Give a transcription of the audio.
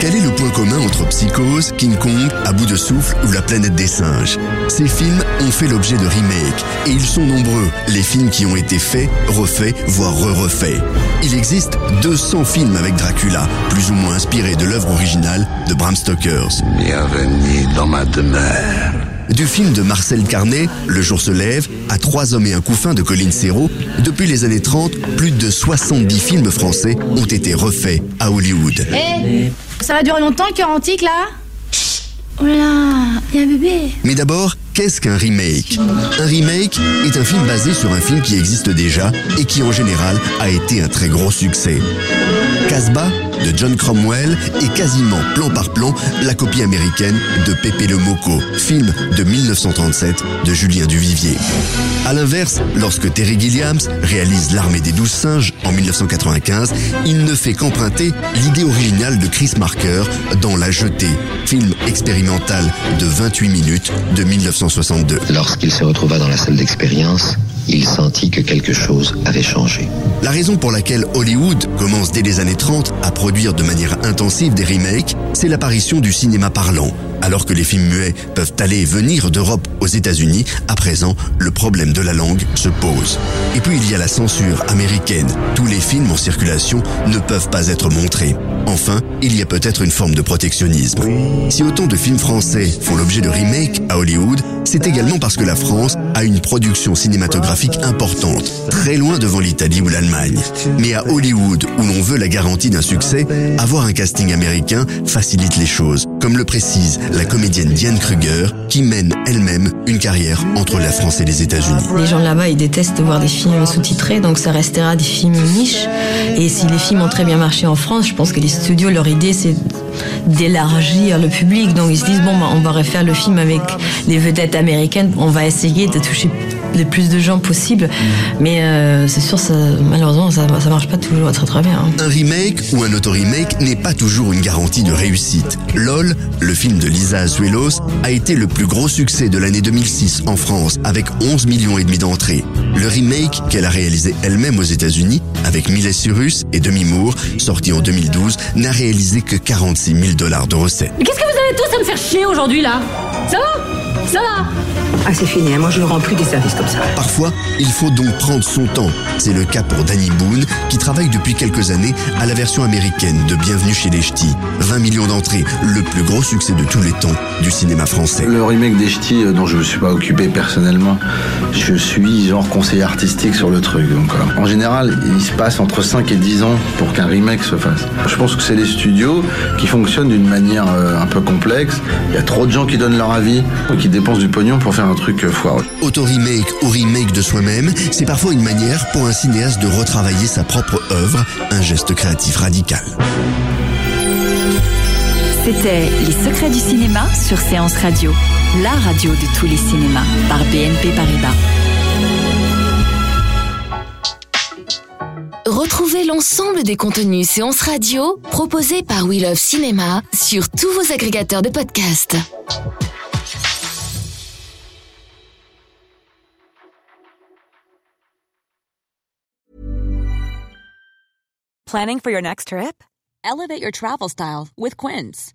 Quel est le point commun entre Psychose, King Kong, À bout de souffle ou La planète des singes? Ces films ont fait l'objet de remakes et ils sont nombreux, les films qui ont été faits, refaits, voire re-refaits. Il existe 200 films avec Dracula, plus ou moins inspirés de l'œuvre originale de Bram Stoker. Bienvenue dans ma demeure. Du film de Marcel Carnet, Le jour se lève, à Trois hommes et un couffin de Colin Serrault, depuis les années 30, plus de 70 films français ont été refaits à Hollywood. Eh Ça va durer longtemps le cœur antique là? Oh là là, il y a un bébé Mais d'abord, qu'est-ce qu'un remake? Un remake est un film basé sur un film qui existe déjà et qui en général a été un très gros succès. Casbah John Cromwell est quasiment plan par plan la copie américaine de Pépé le Moco, film de 1937 de Julien Duvivier. À l'inverse, lorsque Terry Gilliams réalise L'armée des douze singes en 1995, il ne fait qu'emprunter l'idée originale de Chris Marker dans La Jetée, film expérimental de 28 minutes de 1962. Lorsqu'il se retrouva dans la salle d'expérience, il sentit que quelque chose avait changé. La raison pour laquelle Hollywood commence dès les années 30 à produire de manière intensive des remakes, c'est l'apparition du cinéma parlant. Alors que les films muets peuvent aller et venir d'Europe aux États-Unis, à présent, le problème de la langue se pose. Et puis il y a la censure américaine. Tous les films en circulation ne peuvent pas être montrés. Enfin, il y a peut-être une forme de protectionnisme. Si autant de films français font l'objet de remakes à Hollywood, c'est également parce que la France a une production cinématographique importante, très loin devant l'Italie ou l'Allemagne. Mais à Hollywood, où l'on veut la garantie d'un succès, avoir un casting américain facilite les choses, comme le précise la comédienne Diane Kruger, qui mène elle-même une carrière entre la France et les États-Unis. Les gens là-bas, ils détestent voir des films sous-titrés, donc ça restera des films niches. Et si les films ont très bien marché en France, je pense que les studios, leur idée, c'est d'élargir le public. Donc ils se disent, bon, bah, on va refaire le film avec les vedettes américaines, on va essayer de toucher le plus de gens possible. Mais euh, c'est sûr, ça, malheureusement, ça, ça marche pas toujours très très bien. hein. Un remake ou un auto-remake n'est pas toujours une garantie de réussite. LOL, le film de Lisa Azuelos, a été le plus gros succès de l'année 2006 en France, avec 11 millions et demi d'entrées. Le remake qu'elle a réalisé elle-même aux États-Unis, avec Miley Cyrus et Demi Moore, sorti en 2012, n'a réalisé que 46 000 dollars de recettes. Mais qu'est-ce que vous avez tous à me faire chier aujourd'hui là? Ça va? Ça va Ah, c'est fini, hein. moi je ne rends plus des services comme ça. Parfois, il faut donc prendre son temps. C'est le cas pour Danny Boone, qui travaille depuis quelques années à la version américaine de Bienvenue chez les Ch'tis. 20 millions d'entrées, le plus gros succès de tous les temps du cinéma français. Le remake des Ch'tis, euh, dont je ne me suis pas occupé personnellement, je suis genre conseiller artistique sur le truc. Donc, euh, en général, il se passe entre 5 et 10 ans pour qu'un remake se fasse. Je pense que c'est les studios qui fonctionnent d'une manière euh, un peu complexe. Il y a trop de gens qui donnent leur avis, qui dépensent du pognon pour faire un truc euh, foireux. Auto-remake ou remake de soi-même, c'est parfois une manière pour un cinéaste de retravailler sa propre œuvre, un geste créatif radical. C'était Les secrets du cinéma sur Séance Radio, la radio de tous les cinémas par BNP Paribas. Retrouvez l'ensemble des contenus séances radio proposés par We Love Cinéma sur tous vos agrégateurs de podcasts. Planning for your next trip? Elevate your travel style with Quince.